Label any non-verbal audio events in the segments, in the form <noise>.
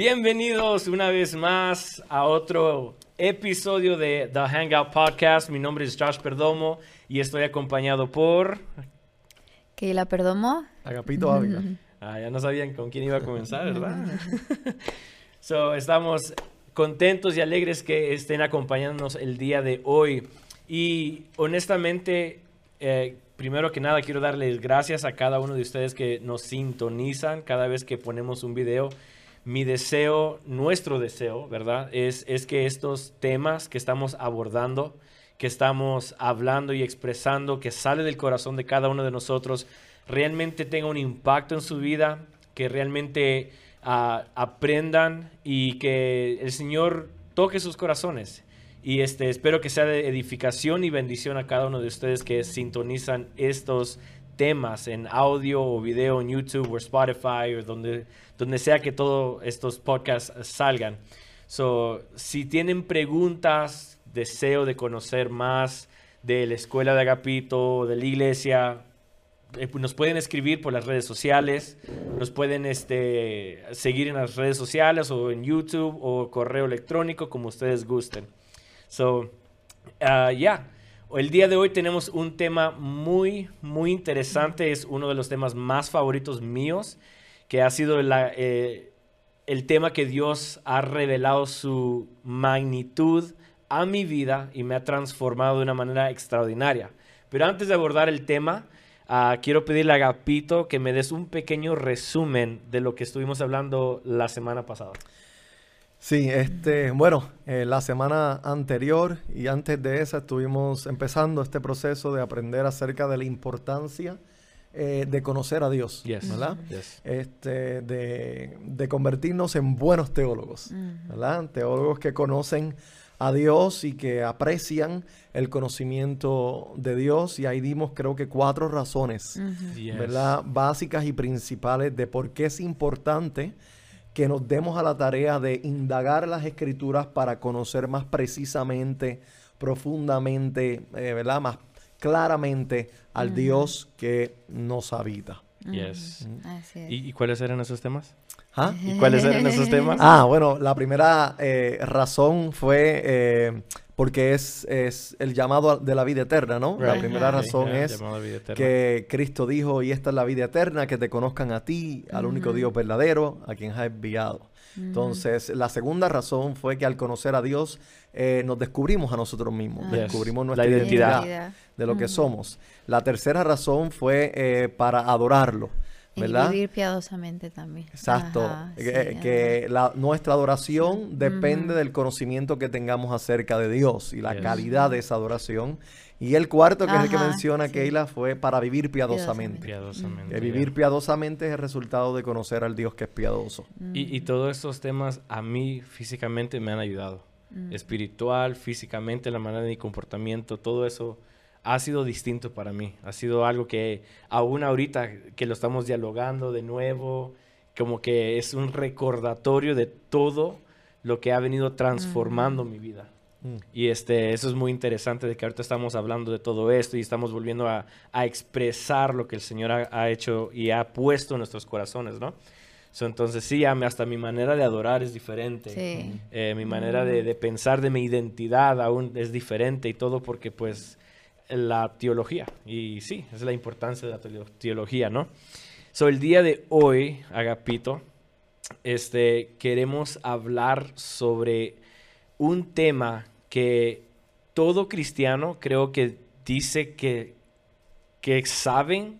Bienvenidos una vez más a otro episodio de The Hangout Podcast. Mi nombre es Josh Perdomo y estoy acompañado por... Keila Perdomo. Agapito Ávila. <laughs> Ah, ya no sabían con quién iba a comenzar, <laughs> ¿verdad? so, estamos contentos y alegres que estén acompañándonos el día de hoy. Y honestamente, eh, primero que nada quiero darles gracias a cada uno de ustedes que nos sintonizan cada vez que ponemos un video. Mi deseo, nuestro deseo, ¿verdad? Es, es que estos temas que estamos abordando, que estamos hablando y expresando, que sale del corazón de cada uno de nosotros, realmente tenga un impacto en su vida, que realmente ah, aprendan y que el Señor toque sus corazones. Y este, espero que sea de edificación y bendición a cada uno de ustedes que sintonizan estos temas en audio o video en YouTube o Spotify o donde, donde sea que todos estos podcasts salgan. So, si tienen preguntas, deseo de conocer más de la escuela de Agapito, de la iglesia, eh, pues, nos pueden escribir por las redes sociales, nos pueden este, seguir en las redes sociales o en YouTube o correo electrónico, como ustedes gusten. So, ya. yeah. El día de hoy tenemos un tema muy, muy interesante. Es uno de los temas más favoritos míos, que ha sido eh, el tema que Dios ha revelado su magnitud a mi vida y me ha transformado de una manera extraordinaria. Pero antes de abordar el tema, uh, quiero pedirle a Agapito que me des un pequeño resumen de lo que estuvimos hablando la semana pasada. Sí, este, bueno, eh, la semana anterior y antes de esa estuvimos empezando este proceso de aprender acerca de la importancia eh, de conocer a Dios, ¿verdad? Yes. Este, de, de convertirnos en buenos teólogos, ¿verdad? Teólogos que conocen a Dios y que aprecian el conocimiento de Dios. Y ahí dimos creo que cuatro razones, Yes. ¿verdad? Básicas y principales de por qué es importante que nos demos a la tarea de indagar las escrituras para conocer más precisamente, profundamente, eh, ¿verdad? Más claramente al Dios que nos habita. Yes. Así es. ¿Y, y cuáles eran esos temas? ¿Ah? ¿Y cuáles eran esos temas? Ah, bueno, la primera eh, razón fue eh, porque es, es el llamado de la vida eterna, ¿no? La primera razón yeah, es que Cristo dijo, y esta es la vida eterna, que te conozcan a ti, al único Dios verdadero, a quien has enviado. Entonces, la segunda razón fue que al conocer a Dios, eh, nos descubrimos a nosotros mismos, Ah. Descubrimos La nuestra identidad. identidad, de lo que somos. La tercera razón fue eh, para adorarlo, Y vivir piadosamente también. Exacto. Ajá, que sí, que ajá. la- nuestra adoración depende del conocimiento que tengamos acerca de Dios y la Yes. calidad de esa adoración. Y el cuarto, que es el que Ajá, menciona sí. Keila, fue para vivir piadosamente. Piadosamente. Que vivir piadosamente es el resultado de conocer al Dios que es piadoso. Y, y todos estos temas a mí físicamente me han ayudado. Espiritual, físicamente, la manera de mi comportamiento, todo eso ha sido distinto para mí. Ha sido algo que aún ahorita que lo estamos dialogando de nuevo, como que es un recordatorio de todo lo que ha venido transformando mi vida. Mm. Y este, eso es muy interesante de que ahorita estamos hablando de todo esto y estamos volviendo a, a expresar lo que el Señor ha, ha hecho y ha puesto en nuestros corazones, ¿no? So, entonces sí, a mí- hasta mi manera de adorar es diferente. Sí. Eh, mi manera de, de pensar de mi identidad aún es diferente y todo porque pues la teología. Y sí, esa es la importancia de la teolo- teología, ¿no? So, el día de hoy, Agapito, este, queremos hablar sobre un tema que todo cristiano creo que dice que, que saben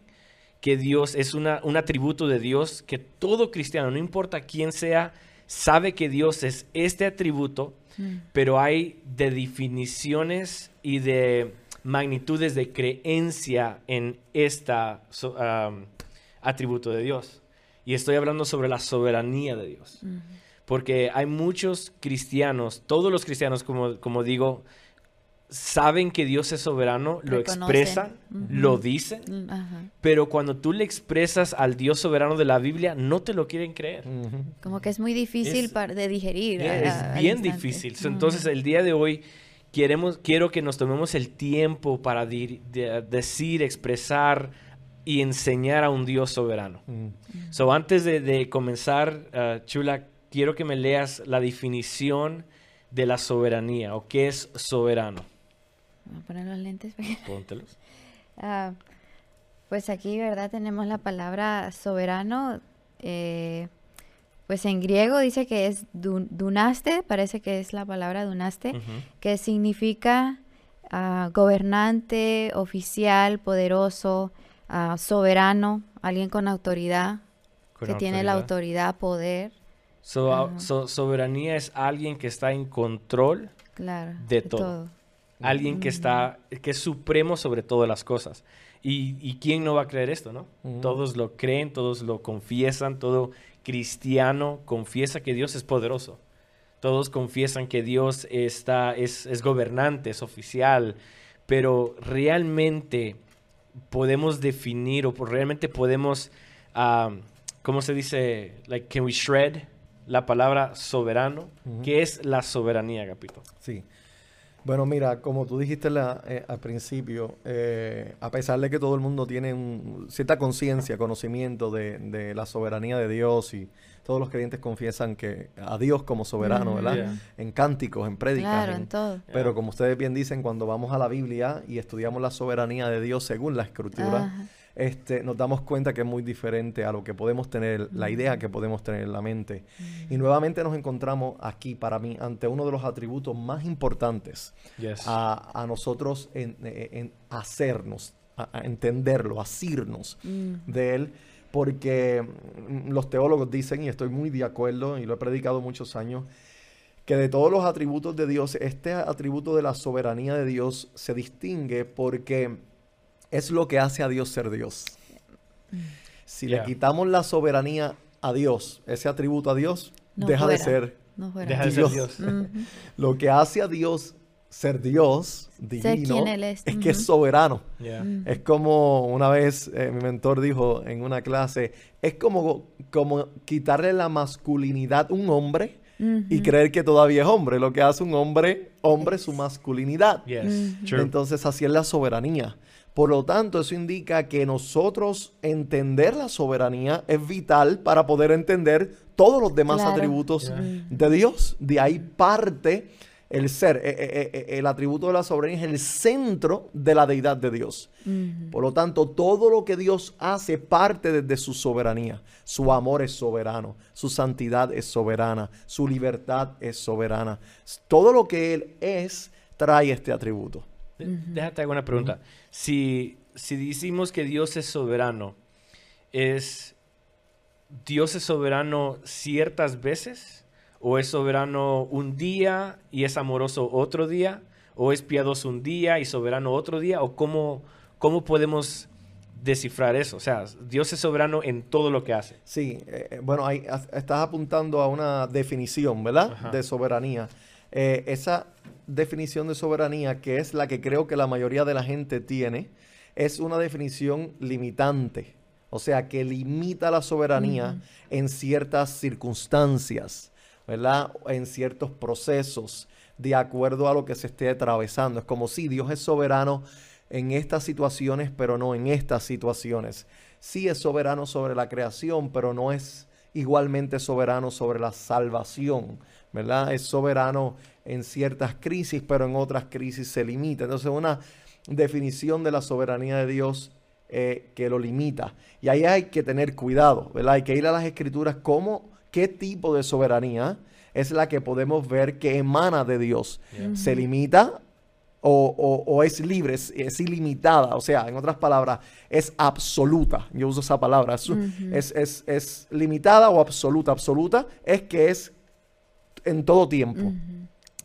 que Dios es una, un atributo de Dios, que todo cristiano, no importa quién sea, sabe que Dios es este atributo, Mm. pero hay de definiciones y de magnitudes de creencia en um, atributo de Dios. Y estoy hablando sobre la soberanía de Dios. Ujú. Porque hay muchos cristianos, todos los cristianos, como, como digo, saben que Dios es soberano, lo Reconocen. expresan, lo dicen, Mm, Ajá. pero cuando tú le expresas al Dios soberano de la Biblia, no te lo quieren creer. Ujú. Como que es muy difícil Es- par- de digerir. Yeah, a- es bien difícil. Entonces, el día de hoy queremos, quiero que nos tomemos el tiempo para dir- de- decir, expresar y enseñar a un Dios soberano. Mm. So, antes de, de comenzar, uh, Chula, quiero que me leas la definición de la soberanía o qué es soberano. Voy a poner los lentes. <laughs> Póntelos. Ah, pues aquí, ¿verdad? Tenemos la palabra soberano. eh, pues en griego dice que es dun- dunaste, parece que es la palabra dunaste, que significa ah, gobernante, oficial, poderoso, ah, soberano, alguien con autoridad, Con que tiene la autoridad, poder, So- Ajá. so- soberanía es alguien que está en control, claro. De todo. alguien que está, que es supremo sobre todas las cosas. Y, y quién no va a creer esto, ¿no? Todos lo creen, todos lo confiesan, todo cristiano confiesa que Dios es poderoso. Todos confiesan que Dios está, es, es gobernante, es oficial, pero realmente podemos definir o por- realmente podemos, ah, ¿cómo se dice? Like, can we shred la palabra soberano? Ujú. ¿Qué es la soberanía, Capito? Sí. Bueno, mira, como tú dijiste la- eh, al principio, eh, a pesar de que todo el mundo tiene un- cierta conciencia, conocimiento de, de la soberanía de Dios y todos los creyentes confiesan que a Dios como soberano. ¿verdad? Yeah. En cánticos, en prédicas. Claro, en- en todo. Pero como ustedes bien dicen, cuando vamos a la Biblia y estudiamos la soberanía de Dios según la Escritura, Ajá. Este, nos damos cuenta que es muy diferente a lo que podemos tener, la idea que podemos tener en la mente. Y nuevamente nos encontramos aquí, para mí, ante uno de los atributos más importantes Yes. a, a nosotros en, eh, en hacernos, a, a entenderlo, asirnos Mm. de él, porque mm, los teólogos dicen, y estoy muy de acuerdo, y lo he predicado muchos años, que de todos los atributos de Dios, este atributo de la soberanía de Dios se distingue porque es lo que hace a Dios ser Dios. Si Yeah. le quitamos la soberanía a Dios, ese atributo a Dios, No deja de ser No fuera. Deja de ser Dios. Lo que hace a Dios ser Dios, divino, es. que es soberano. Yeah. Es como una vez eh, mi mentor dijo en una clase, es como, como quitarle la masculinidad a un hombre y creer que todavía es hombre. Lo que hace un hombre, hombre, es su masculinidad. Yes. Entonces así es la soberanía. Por lo tanto, eso indica que nosotros entender la soberanía es vital para poder entender todos los demás Claro. atributos Yeah. de Dios. De ahí parte el ser. Eh, eh, eh, el atributo de la soberanía es el centro de la deidad de Dios. Por lo tanto, todo lo que Dios hace parte desde su soberanía. Su amor es soberano, su santidad es soberana, su libertad es soberana. Todo lo que Él es trae este atributo. Déjate hago una pregunta. Si, si decimos que Dios es soberano, ¿es Dios es soberano ciertas veces? ¿O es soberano un día y es amoroso otro día? ¿O es piadoso un día y soberano otro día? ¿O cómo, cómo podemos descifrar eso? O sea, Dios es soberano en todo lo que hace. Sí, eh, eh, bueno, ahí estás apuntando a una definición, ¿verdad? Ajá. De soberanía. Eh, esa definición de soberanía, que es la que creo que la mayoría de la gente tiene, es una definición limitante. O sea, que limita la soberanía en ciertas circunstancias, ¿verdad? En ciertos procesos, de acuerdo a lo que se esté atravesando. Es como si Dios es soberano en estas situaciones, pero no en estas situaciones. Sí es soberano sobre la creación, pero no es igualmente soberano sobre la salvación, ¿verdad? Es soberano en ciertas crisis, pero en otras crisis se limita. Entonces, una definición de la soberanía de Dios eh, que lo limita. Y ahí hay que tener cuidado, ¿verdad? Hay que ir a las escrituras cómo, qué tipo de soberanía es la que podemos ver que emana de Dios. Yeah. ¿Se limita o, o- o es libre, es, es ilimitada? O sea, en otras palabras, es absoluta. Yo uso esa palabra. Es, es, es- es limitada o absoluta. Absoluta es que es en todo tiempo,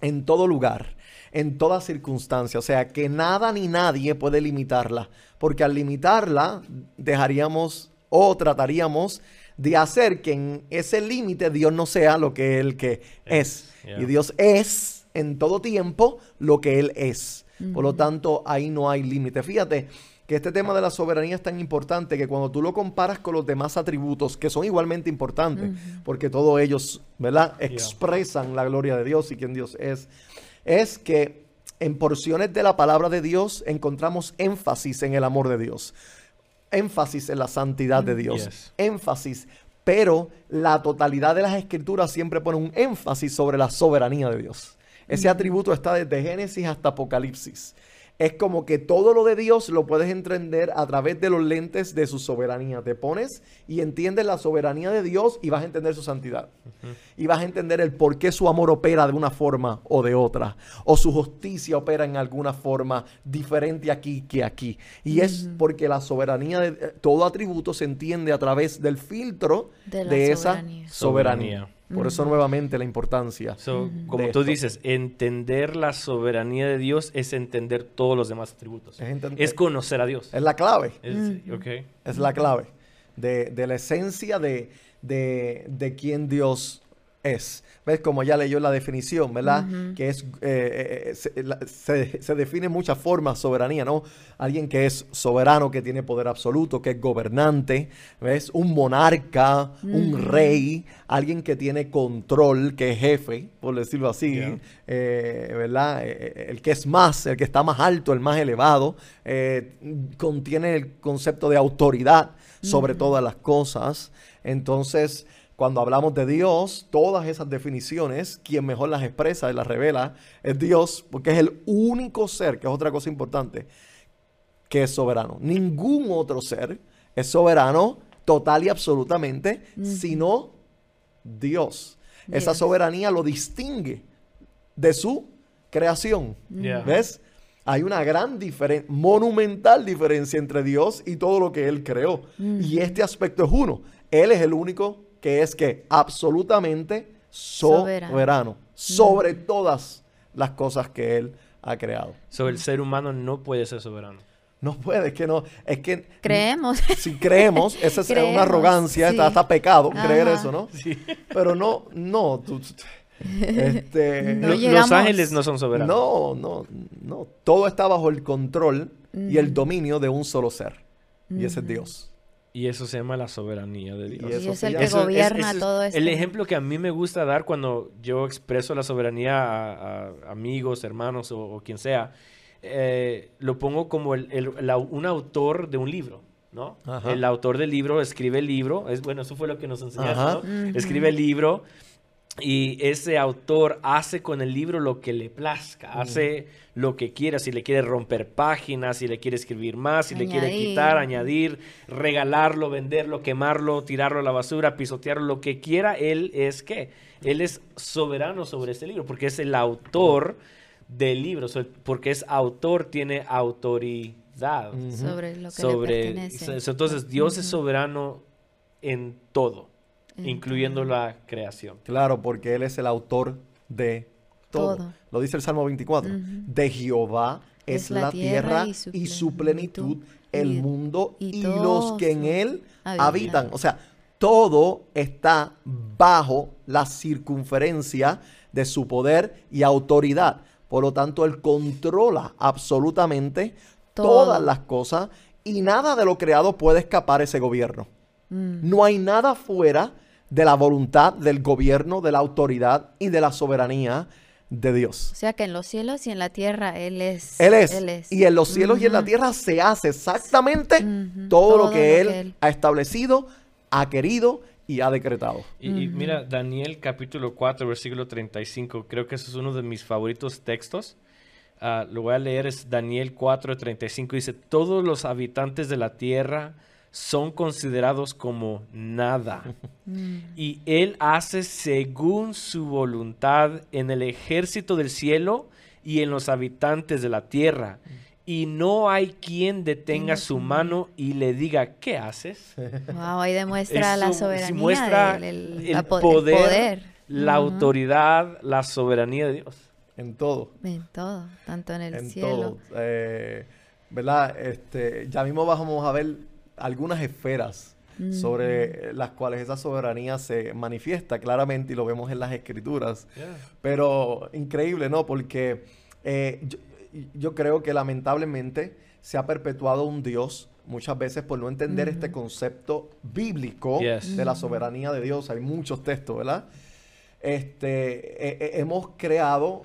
en todo lugar, en toda circunstancia. O sea, que nada ni nadie puede limitarla. Porque al limitarla, dejaríamos o trataríamos de hacer que en ese límite Dios no sea lo que Él que es. Yeah. Y Dios es en todo tiempo lo que Él es. Por lo tanto, ahí no hay límite. Fíjate que este tema de la soberanía es tan importante que cuando tú lo comparas con los demás atributos, que son igualmente importantes, porque todos ellos, ¿verdad?, expresan la gloria de Dios y quién Dios es, es que en porciones de la palabra de Dios encontramos énfasis en el amor de Dios, énfasis en la santidad de Dios, Yes. énfasis pero la totalidad de las escrituras siempre pone un énfasis sobre la soberanía de Dios. Ese atributo está desde Génesis hasta Apocalipsis es como que todo lo de Dios lo puedes entender a través de los lentes de su soberanía. Te pones y entiendes la soberanía de Dios y vas a entender su santidad. Y vas a entender el por qué su amor opera de una forma o de otra. O su justicia opera en alguna forma diferente aquí que aquí. Y es porque la soberanía de eh, todo atributo se entiende a través del filtro de, esa soberanía. Por eso nuevamente la importancia. Como tú dices, entender la soberanía de Dios es entender todos los demás atributos. Es, conocer a Dios. Es la clave. Es, la clave de, la esencia de, de, de quién Dios es. ¿Ves? Como ya leyó la definición, ¿verdad? Que es, eh, eh, eh, se, define muchas formas soberanía, ¿no? Alguien que es soberano, que tiene poder absoluto, que es gobernante, ¿ves? Un monarca, un rey, alguien que tiene control, que es jefe, por decirlo así, ¿verdad? el que es más, el que está más alto, el más elevado, contiene el concepto de autoridad sobre todas las cosas. Entonces, cuando hablamos de Dios, todas esas definiciones, quien mejor las expresa y las revela es Dios, porque es el único ser, que es otra cosa importante, que es soberano. Ningún otro ser es soberano total y absolutamente, sino Dios. Esa soberanía lo distingue de su creación. ¿Ves? Hay una gran diferencia, monumental diferencia entre Dios y todo lo que Él creó. Y este aspecto es uno. Él es el único que es que absolutamente soberano, sobre todas las cosas que él ha creado. So, el ser humano no puede ser soberano. No puede, es que no, es que... Creemos. <laughs> Si creemos, esa es una arrogancia, está, pecado creer eso, ¿no? Sí. Pero no, no, este, <laughs> los ángeles no son soberanos. No, no, no. Todo está bajo el control y el dominio de un solo ser. Y ese es Dios. Y eso se llama la soberanía de Dios. Y, es el que gobierna todo esto. El ejemplo que a mí me gusta dar cuando yo expreso la soberanía a, amigos, hermanos o, quien sea, eh, lo pongo como el, un autor de un libro. ¿no? El autor del libro escribe el libro, es bueno, eso fue lo que nos enseñaron, ¿no? Escribe el libro y ese autor hace con el libro lo que le plazca, hace lo que quiera, si le quiere romper páginas, si le quiere escribir más, si le quiere quitar, añadir, regalarlo, venderlo, quemarlo, tirarlo a la basura, pisotearlo, lo que quiera, él es qué? Él es soberano sobre este libro, porque es el autor del libro, porque es autor, tiene autoridad sobre lo que le pertenece. Entonces, Dios es soberano en todo incluyendo la creación. Claro, porque Él es el autor de todo. Lo dice el Salmo 24. De Jehová es, la, tierra, y su, plenitud, el mundo y, los que en Él habitan. O sea, todo está bajo la circunferencia de su poder y autoridad. Por lo tanto, Él controla absolutamente todas las cosas y nada de lo creado puede escapar ese gobierno. Mm. No hay nada fuera de la voluntad del gobierno, de la autoridad y de la soberanía de Dios. O sea que en los cielos y en la tierra Él es. Él es. Y en los cielos y en la tierra se hace exactamente todo, lo, que, él ha establecido, ha querido y ha decretado. Y, mira, Daniel capítulo 4, versículo 35, creo que ese es uno de mis favoritos textos. Ah, lo voy a leer, es Daniel 4, 35, dice, todos los habitantes de la tierra son considerados como nada. <laughs> Mm. Y Él hace según su voluntad en el ejército del cielo y en los habitantes de la tierra. Y no hay quien detenga su mano y le diga, ¿qué haces? <laughs> Wow, ahí demuestra la soberanía. Muestra el, poder, la autoridad, la soberanía de Dios. En todo. En todo, tanto en el cielo. Todo. Eh, ¿Verdad? Este, ya mismo vamos a ver algunas esferas sobre las cuales esa soberanía se manifiesta claramente y lo vemos en las escrituras. Pero increíble, ¿no? Porque eh, yo, creo que lamentablemente se ha perpetuado un Dios muchas veces por no entender este concepto bíblico de la soberanía de Dios. Hay muchos textos, ¿verdad? Este, eh, eh, hemos creado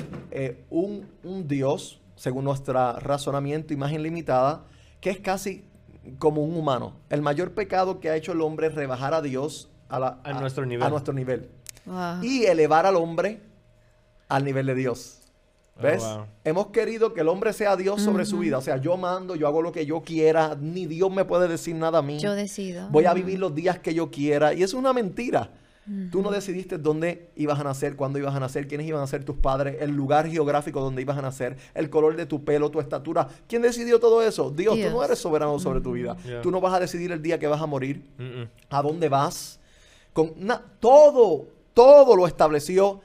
un, un Dios, según nuestro razonamiento, imagen limitada, que es casi como un humano. El mayor pecado que ha hecho el hombre es rebajar a Dios a nuestro nivel. A nuestro nivel. Y elevar al hombre al nivel de Dios. Oh, ¿Ves? Hemos querido que el hombre sea Dios sobre su vida. O sea, yo mando, yo hago lo que yo quiera, ni Dios me puede decir nada a mí. Yo decido. Voy a vivir los días que yo quiera. Y eso es una mentira. Tú no decidiste dónde ibas a nacer, cuándo ibas a nacer, quiénes iban a ser tus padres, el lugar geográfico donde ibas a nacer, el color de tu pelo, tu estatura. ¿Quién decidió todo eso? Dios, tú no eres soberano sobre tu vida. Tú no vas a decidir el día que vas a morir, a dónde vas. Con todo, todo lo estableció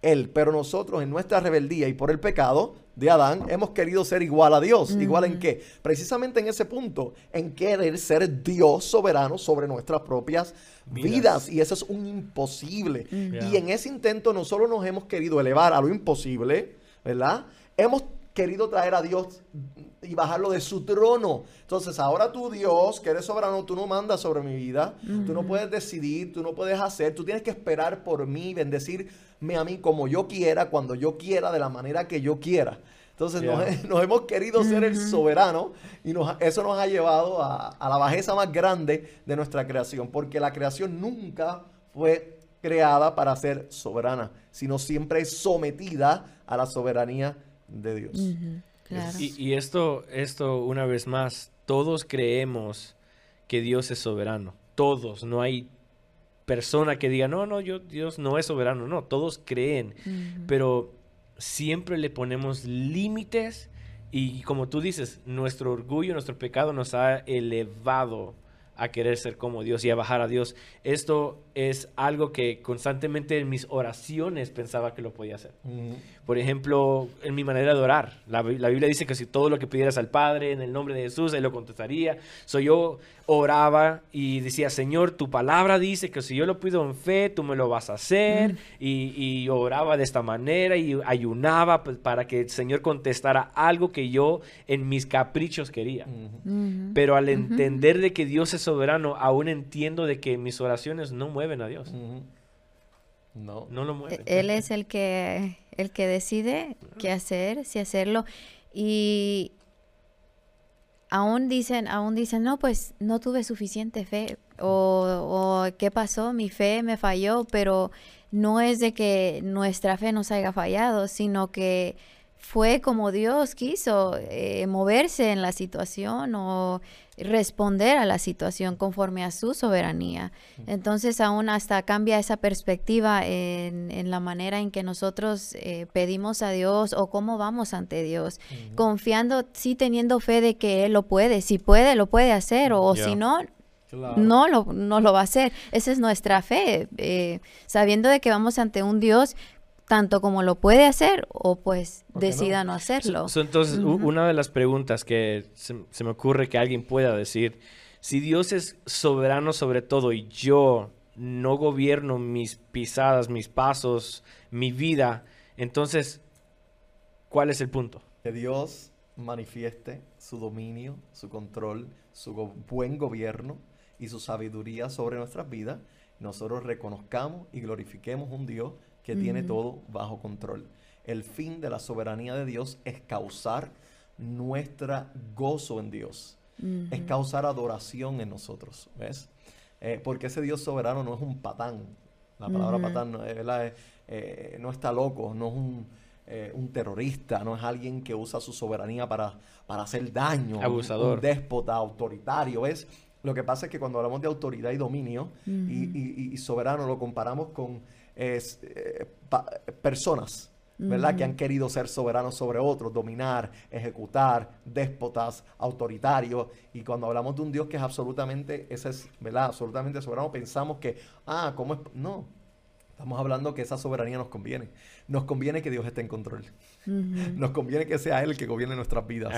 Él. Pero nosotros en nuestra rebeldía y por el pecado de Adán hemos querido ser igual a Dios. ¿Igual en qué? Precisamente en ese punto, en querer ser Dios soberano sobre nuestras propias vidas. Y eso es un imposible. Y en ese intento no solo nos hemos querido elevar a lo imposible, ¿verdad? Hemos querido traer a Dios y bajarlo de su trono. Entonces, ahora tú, Dios, que eres soberano, tú no mandas sobre mi vida, tú no puedes decidir, tú no puedes hacer, tú tienes que esperar por mí, bendecirme a mí como yo quiera, cuando yo quiera, de la manera que yo quiera. Entonces nos, hemos querido ser el soberano y eso nos ha llevado a, la bajeza más grande de nuestra creación, porque la creación nunca fue creada para ser soberana, sino siempre es sometida a la soberanía de Dios. y, esto, esto, una vez más, todos creemos que Dios es soberano. Todos, no hay persona que diga, no, no, yo, Dios no es soberano. No, todos creen. Pero siempre le ponemos límites y como tú dices, nuestro orgullo, nuestro pecado nos ha elevado a querer ser como Dios y a bajar a Dios. Esto es algo que constantemente en mis oraciones pensaba que lo podía hacer. Por ejemplo, en mi manera de orar. La, Biblia dice que si todo lo que pidieras al Padre en el nombre de Jesús, Él lo contestaría. Soy yo oraba y decía, Señor, tu palabra dice que si yo lo pido en fe, tú me lo vas a hacer. Y, oraba de esta manera y ayunaba pues, para que el Señor contestara algo que yo en mis caprichos quería. Pero al entender de que Dios es soberano, aún entiendo de que mis oraciones no mueven a Dios. No. No lo mueven. Él es el que, el que decide qué hacer, si hacerlo. Y aún dicen, aún dicen, no, pues no tuve suficiente fe. O, o qué pasó, mi fe me falló, pero no es de que nuestra fe nos haya fallado, sino que fue como Dios quiso eh, moverse en la situación o responder a la situación conforme a su soberanía. Entonces aún hasta cambia esa perspectiva en, la manera en que nosotros eh, pedimos a Dios o cómo vamos ante Dios, confiando, sí teniendo fe de que Él lo puede, si puede, lo puede hacer o, si no, No lo, no lo va a hacer. Esa es nuestra fe, eh, sabiendo de que vamos ante un Dios tanto como lo puede hacer o pues decida no, hacerlo. entonces, una de las preguntas que se, me ocurre que alguien pueda decir, si Dios es soberano sobre todo y yo no gobierno mis pisadas, mis pasos, mi vida, entonces, ¿cuál es el punto? Que Dios manifieste su dominio, su control, su buen gobierno y su sabiduría sobre nuestras vidas. Nosotros reconozcamos y glorifiquemos un Dios que tiene todo bajo control. El fin de la soberanía de Dios es causar nuestra gozo en Dios. Es causar adoración en nosotros, ¿ves? Eh, porque ese Dios soberano no es un patán. La palabra patán no, eh, no está loco, no es un, eh, un, terrorista, no es alguien que usa su soberanía para, para hacer daño. Abusador. Un, déspota, autoritario, ¿ves? Lo que pasa es que cuando hablamos de autoridad y dominio y, soberano lo comparamos con es, eh, personas, ¿verdad? Que han querido ser soberanos sobre otros, dominar, ejecutar, déspotas, autoritarios. Y cuando hablamos de un Dios que es absolutamente, ese es, ¿verdad? Absolutamente soberano, pensamos que, ah, ¿cómo es? No. Estamos hablando que esa soberanía nos conviene. Nos conviene que Dios esté en control. Nos conviene que sea Él el que gobierne nuestras vidas.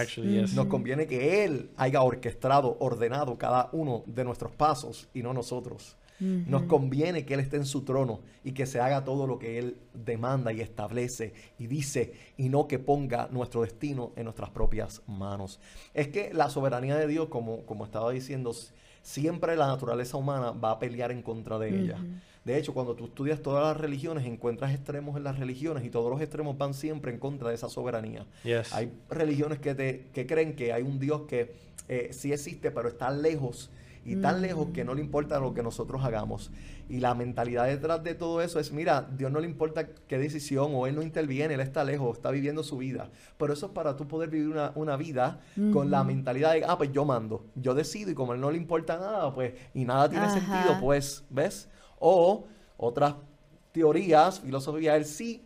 Nos conviene que Él haya orquestado, ordenado cada uno de nuestros pasos y no nosotros. Nos conviene que Él esté en su trono y que se haga todo lo que Él demanda y establece y dice y no que ponga nuestro destino en nuestras propias manos. Es que la soberanía de Dios, como, como estaba diciendo, siempre la naturaleza humana va a pelear en contra de ella. De hecho, cuando tú estudias todas las religiones, encuentras extremos en las religiones y todos los extremos van siempre en contra de esa soberanía. Hay religiones que, te, que creen que hay un Dios que eh, sí existe, pero está lejos y tan lejos que no le importa lo que nosotros hagamos. Y la mentalidad detrás de todo eso es, mira, Dios no le importa qué decisión o Él no interviene, Él está lejos, está viviendo su vida. Pero eso es para tú poder vivir una, vida con la mentalidad de, ah, pues yo mando, yo decido y como a Él no le importa nada, pues, y nada tiene sentido, pues, ¿ves? O otras teorías, filosofía, Él sí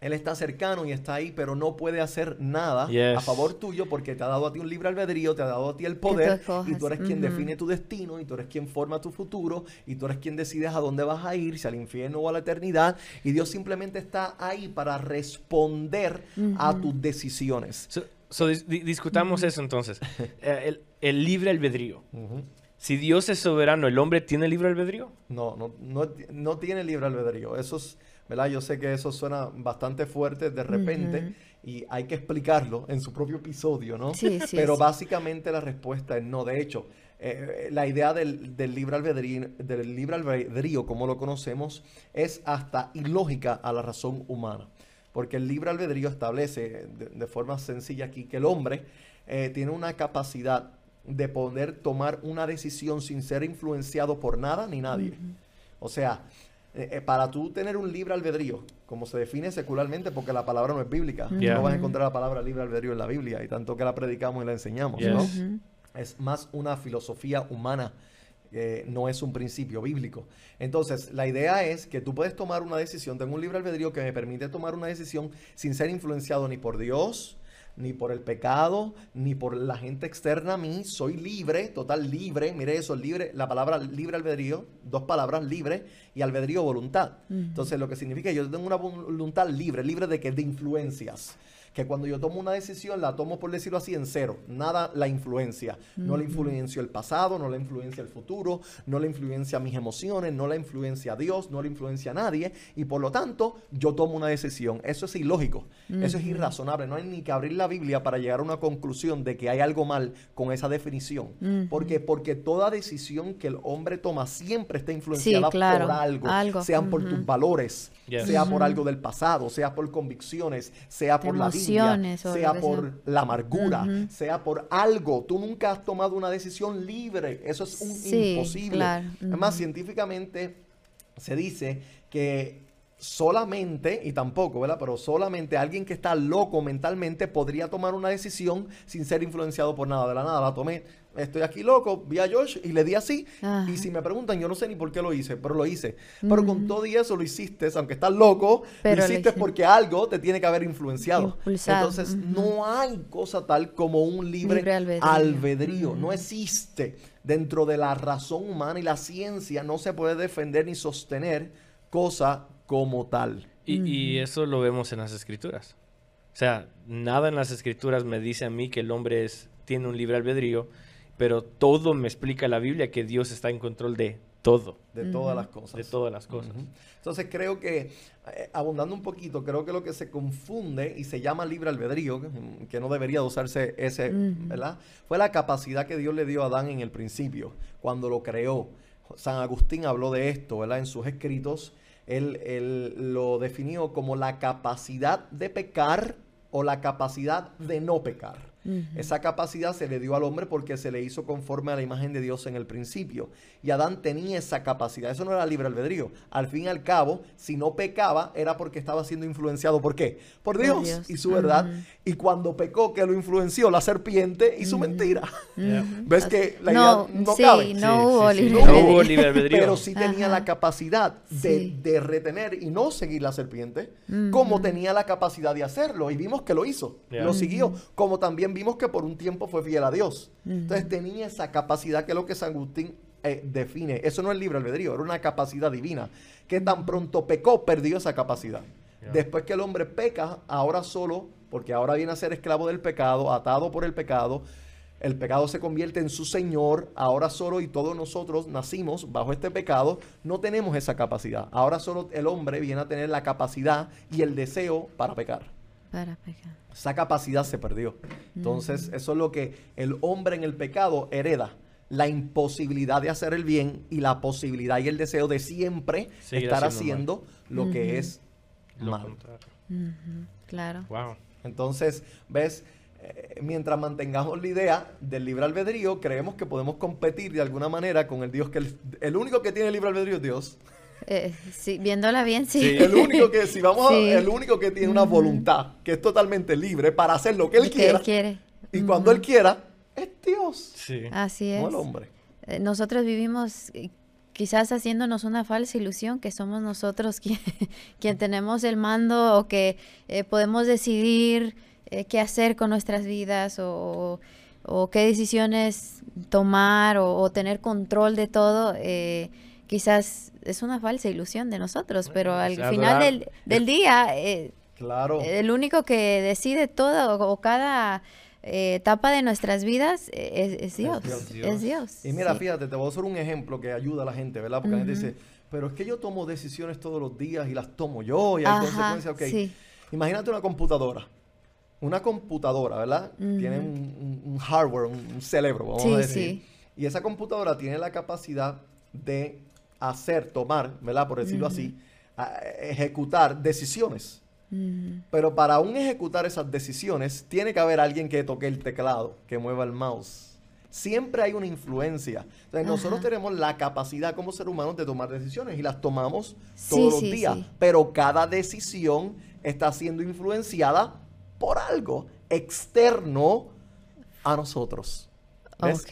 él está cercano y está ahí, pero no puede hacer nada a favor tuyo porque te ha dado a ti un libre albedrío, te ha dado a ti el poder y tú eres quien define tu destino y tú eres quien forma tu futuro y tú eres quien decides a dónde vas a ir, si al infierno o a la eternidad. Y Dios simplemente está ahí para responder a tus decisiones. discutamos eso entonces. Eh, el, libre albedrío. Si Dios es soberano, ¿el hombre tiene libre albedrío? No, no, no, no tiene libre albedrío. Eso es ¿verdad? Yo sé que eso suena bastante fuerte de repente y hay que explicarlo en su propio episodio, ¿no? Sí, sí, Pero básicamente la respuesta es no. De hecho, eh, la idea del, libre albedrío, del libre albedrío, como lo conocemos, es hasta ilógica a la razón humana. Porque el libre albedrío establece de, forma sencilla aquí que el hombre eh, tiene una capacidad de poder tomar una decisión sin ser influenciado por nada ni nadie. O sea, eh, eh, para tú tener un libre albedrío, como se define secularmente, porque la palabra no es bíblica, no vas a encontrar la palabra libre albedrío en la Biblia, y tanto que la predicamos y la enseñamos, ¿no? Es más una filosofía humana, no es un principio bíblico. Entonces, la idea es que tú puedes tomar una decisión, tengo un libre albedrío que me permite tomar una decisión sin ser influenciado ni por Dios, ni por el pecado, ni por la gente externa a mí. Soy libre, total libre. Mire eso, libre, la palabra libre albedrío, dos palabras, libre y albedrío voluntad. Entonces, lo que significa que yo tengo una voluntad libre, libre de que de influencias que cuando yo tomo una decisión la tomo, por decirlo así, en cero. Nada la influencia. No la influencia el pasado, no la influencia el futuro, no la influencia mis emociones, no la influencia a Dios, no la influencia a nadie. Y por lo tanto, yo tomo una decisión. Eso es ilógico. Eso es irrazonable. No hay ni que abrir la Biblia para llegar a una conclusión de que hay algo mal con esa definición. porque Porque toda decisión que el hombre toma siempre está influenciada por algo. Sean por tus valores, sea por algo del pasado, sea por convicciones, sea por la vida sea por la amargura, sea por algo. Tú nunca has tomado una decisión libre. Eso es un imposible. Además, científicamente se dice que solamente, y tampoco, ¿verdad? Pero solamente alguien que está loco mentalmente podría tomar una decisión sin ser influenciado por nada. De la nada la tomé estoy aquí loco, vi a Josh y le di así. Y si me preguntan, yo no sé ni por qué lo hice, pero lo hice. Pero con todo y eso lo hiciste, aunque estás loco, lo hiciste porque algo te tiene que haber influenciado. Entonces, no hay cosa tal como un libre, albedrío. No existe. Dentro de la razón humana y la ciencia no se puede defender ni sostener cosa como tal. Y, y eso lo vemos en las escrituras. O sea, nada en las escrituras me dice a mí que el hombre es, tiene un libre albedrío pero todo me explica la Biblia que Dios está en control de todo. De todas las cosas. De todas las cosas. Entonces creo que, eh, abundando un poquito, creo que lo que se confunde y se llama libre albedrío, que, no debería usarse ese, ¿verdad? Fue la capacidad que Dios le dio a Adán en el principio, cuando lo creó. San Agustín habló de esto, ¿verdad? En sus escritos, él, él lo definió como la capacidad de pecar o la capacidad de no pecar. Esa capacidad se le dio al hombre porque se le hizo conforme a la imagen de Dios en el principio. Y Adán tenía esa capacidad. Eso no era libre albedrío. Al fin y al cabo, si no pecaba, era porque estaba siendo influenciado. ¿Por qué? Por Dios, y su verdad. Y cuando pecó, que lo influenció la serpiente y su mentira. ¿Ves que la idea no cabe? No, hubo libre albedrío. Pero sí tenía la capacidad de, retener y no seguir la serpiente, como tenía la capacidad de hacerlo. Y vimos que lo hizo. Lo siguió. Como también vimos que por un tiempo fue fiel a Dios. Entonces tenía esa capacidad que es lo que San Agustín eh, define. Eso no es libre albedrío, era una capacidad divina. Que tan pronto pecó, perdió esa capacidad. Después que el hombre peca, ahora solo, porque ahora viene a ser esclavo del pecado, atado por el pecado, el pecado se convierte en su Señor, ahora solo y todos nosotros nacimos bajo este pecado, no tenemos esa capacidad. Ahora solo el hombre viene a tener la capacidad y el deseo para pecar. Para pecar. Esa capacidad se perdió. Entonces, eso es lo que el hombre en el pecado hereda. La imposibilidad de hacer el bien y la posibilidad y el deseo de siempre estar haciendo lo que es malo. Claro. Entonces, ves, eh, mientras mantengamos la idea del libre albedrío, creemos que podemos competir de alguna manera con el Dios que el, el único que tiene libre albedrío es Dios. Eh, sí, viéndola bien, sí. Sí. El único que, si vamos, a- el único que tiene una voluntad que es totalmente libre para hacer lo que él Que quiera. él quiere. Y cuando él quiera, es Dios, Sí. Así es. no el hombre. Eh, Nosotros vivimos eh, quizás haciéndonos una falsa ilusión que somos nosotros <laughs> quien, quien tenemos el mando o que eh, podemos decidir eh, qué hacer con nuestras vidas o, o qué decisiones tomar o, o tener control de todo. eh, quizás es una falsa ilusión de nosotros, pero al o sea, final del, del día eh, Claro. el único que decide todo o, o cada eh, etapa de nuestras vidas eh, es, es Dios. Dios. Es Dios. Y mira, sí. fíjate, te voy a hacer un ejemplo que ayuda a la gente, ¿verdad? Porque la gente dice, pero es que yo tomo decisiones todos los días y las tomo yo y hay Ajá, consecuencias. Ok, sí. imagínate una computadora. Una computadora, ¿verdad? Tiene un, hardware, un, cerebro, vamos Sí, a decir. sí. Y esa computadora tiene la capacidad de hacer, tomar, ¿verdad? Por decirlo así, a- ejecutar decisiones. Pero para aún ejecutar esas decisiones, tiene que haber alguien que toque el teclado, que mueva el mouse. Siempre hay una influencia. Entonces, nosotros tenemos la capacidad como seres humanos de tomar decisiones y las tomamos Sí, todos los sí, días. sí. Pero cada decisión está siendo influenciada por algo externo a nosotros.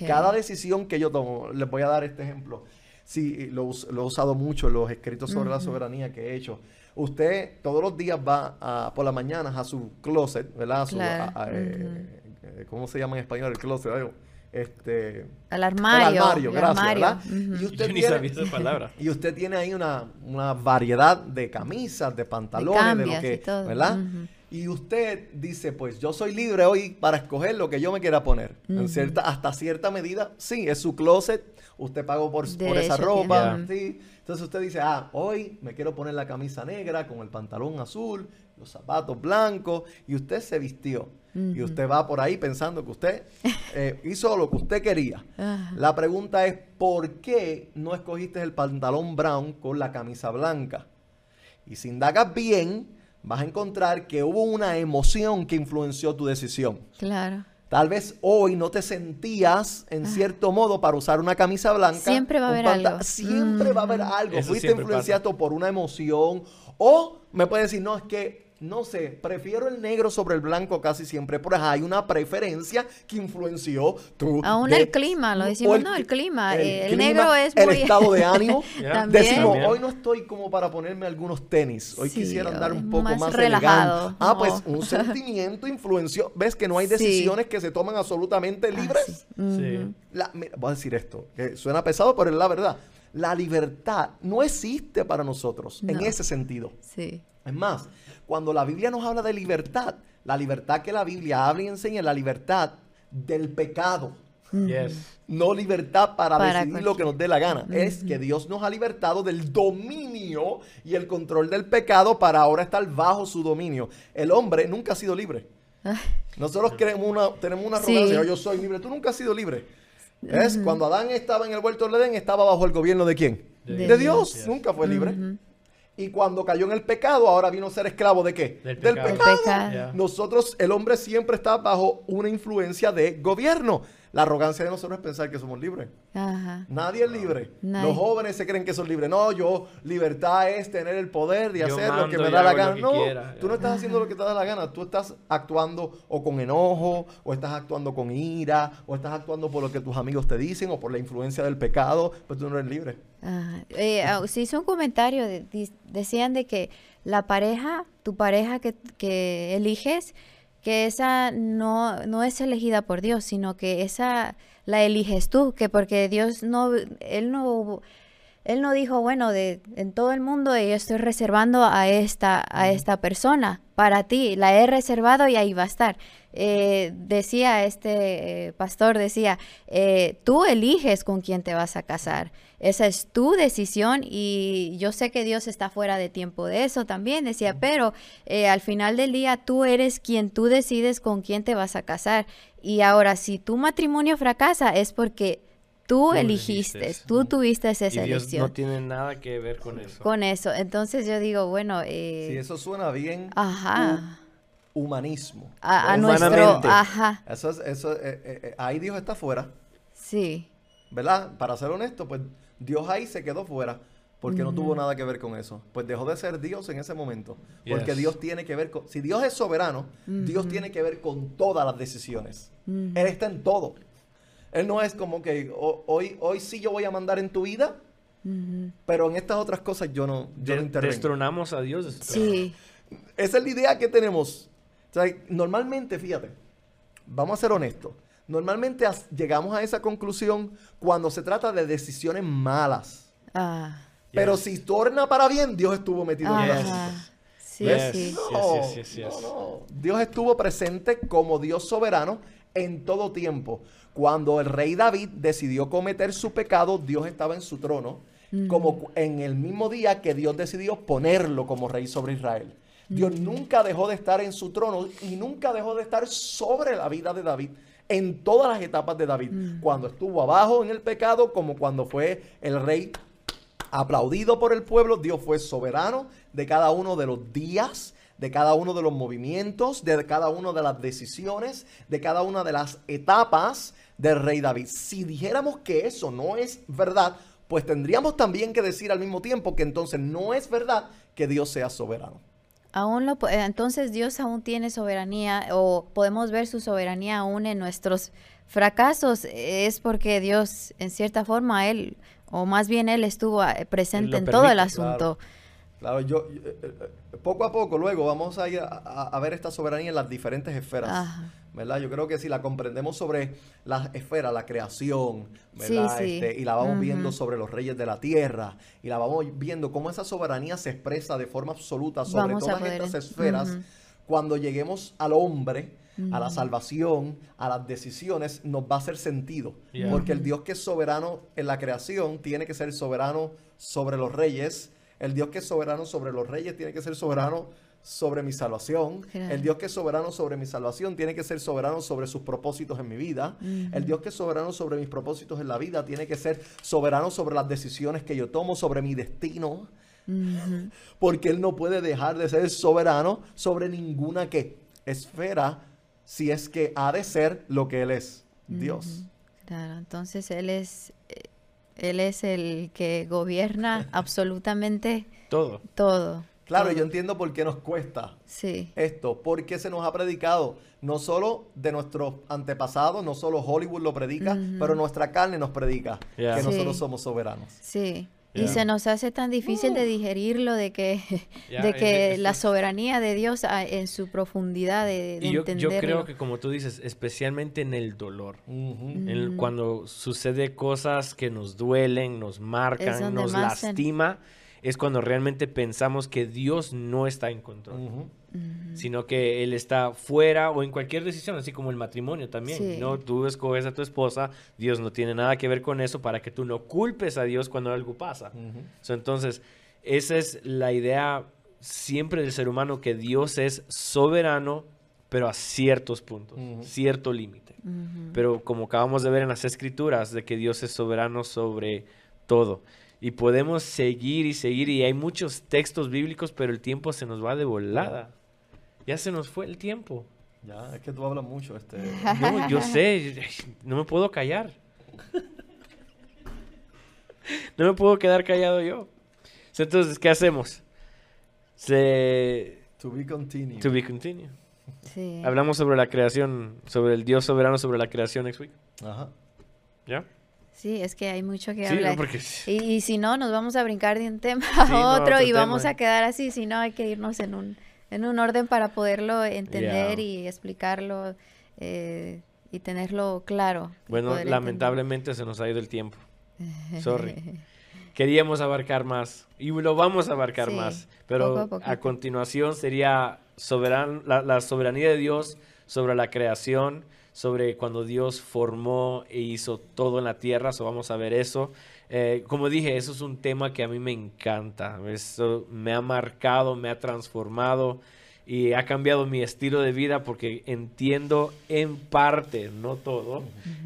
Cada decisión que yo tomo, les voy a dar este ejemplo. Sí, lo, lo he usado mucho en los escritos sobre la soberanía que he hecho. Usted todos los días va a- por las mañanas a su closet, ¿verdad? A su- Claro. a- a, eh, eh, ¿Cómo se llama en español el closet? Algo. Este, Al armario. el armario, el gracias, armario. ¿verdad? Ujú. Y usted tiene- sabía esa palabra. <laughs> y usted tiene ahí una, una variedad de camisas, de pantalones, de, lo que, y todo, ¿verdad? Y usted dice, pues yo soy libre hoy para escoger lo que yo me quiera poner. En cierta, hasta cierta medida, sí, es su closet, usted pagó por, por esa ropa, sí. Entonces usted dice, ah, hoy me quiero poner la camisa negra con el pantalón azul, los zapatos blancos, y usted se vistió. Y usted va por ahí pensando que usted eh, <laughs> hizo lo que usted quería. La pregunta es, ¿por qué no escogiste el pantalón brown con la camisa blanca? Y si indagas bien, vas a encontrar que hubo una emoción que influenció tu decisión. Claro. Tal vez hoy no te sentías en cierto modo para usar una camisa blanca. Siempre va a haber algo. Siempre va a haber Mm. algo. Eso Fuiste influenciado por una emoción. O me puedes decir, no, es que, no sé, prefiero el negro sobre el blanco casi siempre. Pero hay una preferencia que influenció tu... Aún de- el clima, lo decimos, el no, el cli- clima, eh, el negro es El muy- estado de ánimo. <laughs> Decimos, También. hoy no estoy como para ponerme algunos tenis. Hoy Sí, quisiera andar un poco más más, relajado. elegante. Ah, pues un <laughs> sentimiento influenció. ¿Ves que no hay Sí. decisiones que se toman absolutamente libres? Así. Ujú. Sí. La- mira, voy a decir esto, que suena pesado, pero es la verdad. La libertad no existe para nosotros en ese sentido. Sí. Es más, cuando la Biblia nos habla de libertad, la libertad que la Biblia habla y enseña es la libertad del pecado. Yes. No libertad para, Para decidir lo que nos dé la gana. Es que Dios nos ha libertado del dominio y el control del pecado para ahora estar bajo su dominio. El hombre nunca ha sido libre. Ah, Nosotros creemos una, tenemos una Sí. arrogancia. "Oh, Yo soy libre. Tú nunca has sido libre. ¿Ves? Cuando Adán estaba en el huerto del Edén, estaba bajo el gobierno de quién? De De, Dios. Nunca fue libre. Y cuando cayó en el pecado, ahora vino a ser esclavo de qué? Del Del pecado. pecado. Del pecado. Yeah. Nosotros, el hombre siempre está bajo una influencia de gobierno. La arrogancia de nosotros es pensar que somos libres. Ajá. Nadie es libre. Nadie. Los jóvenes se creen que son libres. No, yo, libertad es tener el poder de Yo hacer lo que me da la gana. No, quiera. tú no estás haciendo lo que te da la gana. Tú estás actuando o con enojo, o estás actuando con ira, o estás actuando por lo que tus amigos te dicen, o por la influencia del pecado. Pues tú no eres libre. Ajá. Eh, ah, se hizo un comentario, de- decían de que la pareja, tu pareja que, que eliges, que esa no, no es elegida por Dios, sino que esa la eliges tú, que porque Dios no, Él no, Él no dijo, bueno, de, en todo el mundo yo estoy reservando a esta, a esta persona, para ti, la he reservado y ahí va a estar. Eh, decía este eh, pastor, decía, eh, tú eliges con quién te vas a casar. Esa es tu decisión y yo sé que Dios está fuera de tiempo de eso también, decía, pero eh, al final del día tú eres quien tú decides con quién te vas a casar. Y ahora, si tu matrimonio fracasa es porque tú, elegiste. tú tuviste esa Y Dios elección. no tiene nada que ver con eso. Con eso. Entonces yo digo, bueno, eh, Si eso suena bien, ajá. humanismo. A, a Es- nuestro, Humanamente. ajá, Eso es, eso, eh, eh, eh, ahí Dios está fuera, sí, ¿verdad? Para ser honesto, pues Dios ahí se quedó fuera porque no tuvo nada que ver con eso. Pues dejó de ser Dios en ese momento. Porque Yes. Dios tiene que ver con... Si Dios es soberano, Dios tiene que ver con todas las decisiones. Él está en todo. Él no es como que "O- hoy, hoy sí yo voy a mandar en tu vida, pero en estas otras cosas yo no, yo no De- intervengo. destronamos a Dios. sí, Esa es la idea que tenemos. O sea, normalmente, fíjate, vamos a ser honestos. Normalmente llegamos a esa conclusión cuando se trata de decisiones malas. ah, Pero Yes. si torna para bien, Dios estuvo metido en sí, Yes. sí, No, Yes, yes, yes, yes. no, no. Dios estuvo presente como Dios soberano en todo tiempo. Cuando el rey David decidió cometer su pecado, Dios estaba en su trono, como cu- en el mismo día que Dios decidió ponerlo como rey sobre Israel. Dios nunca dejó de estar en su trono y nunca dejó de estar sobre la vida de David en todas las etapas de David. Cuando estuvo abajo en el pecado, como cuando fue el rey aplaudido por el pueblo, Dios fue soberano de cada uno de los días, de cada uno de los movimientos, de cada una de las decisiones, de cada una de las etapas del rey David. Si dijéramos que eso no es verdad, pues tendríamos también que decir al mismo tiempo que entonces no es verdad que Dios sea soberano. Aún lo, eh, entonces Dios aún tiene soberanía o podemos ver su soberanía aún en nuestros fracasos. Es porque Dios, en cierta forma, Él, o más bien Él estuvo eh, presente en todo el claro. Claro, yo eh, eh, poco a poco luego vamos a ir a, a- a ver esta soberanía en las diferentes esferas. Ajá. ¿Verdad? Yo creo que si la comprendemos sobre las esferas, la creación, ¿verdad? Sí, sí. Este, y la vamos viendo sobre los reyes de la tierra, y la vamos viendo cómo esa soberanía se expresa de forma absoluta sobre Vamos todas estas esferas, cuando lleguemos al hombre, a la salvación, a las decisiones, nos va a hacer sentido. Yeah. Porque el Dios que es soberano en la creación tiene que ser soberano sobre los reyes. El Dios que es soberano sobre los reyes tiene que ser soberano sobre mi salvación. El Dios que es soberano sobre mi salvación tiene que ser soberano sobre sus propósitos en mi vida. El Dios que es soberano sobre mis propósitos en la vida tiene que ser soberano sobre las decisiones que yo tomo, sobre mi destino. Porque Él no puede dejar de ser soberano sobre ninguna que esfera si es que ha de ser lo que Él es, Dios. Claro, entonces Él es, eh, Él es el que gobierna <laughs> absolutamente Todo. todo. Claro, todo. yo entiendo por qué nos cuesta Sí, esto, porque se nos ha predicado, no solo de nuestros antepasados, no solo Hollywood lo predica, pero nuestra carne nos predica Yeah. que Sí. nosotros somos soberanos. sí. Y Yeah. se nos hace tan difícil de digerirlo, de que, <laughs> de eh, que esto la soberanía de Dios ah, en su profundidad de, de Y yo, creo que como tú dices, especialmente en el dolor. En el- cuando sucede cosas que nos duelen, nos marcan, nos lastima, es cuando realmente pensamos que Dios no está en control, Sino que Él está fuera o en cualquier decisión, así como el matrimonio también. Sí. No, tú escoges a tu esposa, Dios no tiene nada que ver con eso para que tú no culpes a Dios cuando algo pasa. Ujú. So, entonces, esa es la idea siempre del ser humano, que Dios es soberano, pero a ciertos puntos, cierto límite. Pero como acabamos de ver en las escrituras, de que Dios es soberano sobre todo. Y podemos seguir y seguir, y hay muchos textos bíblicos, pero el tiempo se nos va de volada. Ya se nos fue el tiempo. Ya, es que tú hablas mucho. Este. No, yo sé, no me puedo callar. No me puedo quedar callado yo. Entonces, ¿qué hacemos? Se... To be continued. To be continued. Sí. Hablamos sobre la creación, sobre el Dios soberano, sobre la creación next week. Ajá. ¿Ya? Sí, es que hay mucho que Sí, hablar. no, porque... Y, y si no, nos vamos a brincar de un tema Sí, a no, otro y vamos a quedar así. Si no, hay que irnos en un, en un orden para poderlo entender Yeah. y explicarlo eh, y tenerlo claro. Bueno, lamentablemente se nos ha ido el tiempo. <laughs> Sorry. Queríamos abarcar más y lo vamos a abarcar Sí, más, pero a continuación sería soberan- la, la soberanía de Dios sobre la creación, sobre cuando Dios formó e hizo todo en la tierra, so vamos a ver eso. Eh, como dije, eso es un tema que a mí me encanta, eso me ha marcado, me ha transformado y ha cambiado mi estilo de vida porque entiendo en parte, no todo,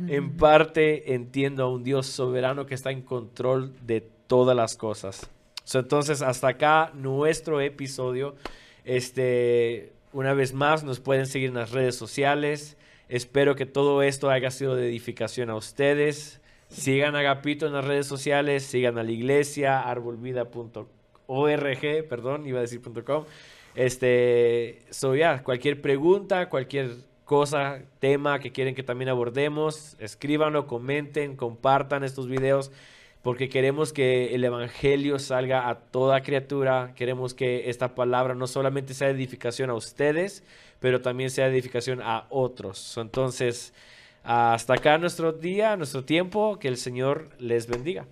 en parte entiendo a un Dios soberano que está en control de todas las cosas. So, entonces, hasta acá nuestro episodio. Este, una vez más, nos pueden seguir en las redes sociales. Espero que todo esto haya sido de edificación a ustedes. Sigan a Agapito en las redes sociales, sigan a la iglesia, arbolvida.org, perdón, iba a decir .com. Este, so ya, cualquier pregunta, cualquier cosa, tema que quieren que también abordemos, escríbanlo, comenten, compartan estos videos porque queremos que el Evangelio salga a toda criatura, queremos que esta palabra no solamente sea edificación a ustedes, pero también sea edificación a otros. Entonces, hasta acá nuestro día, nuestro tiempo, que el Señor les bendiga.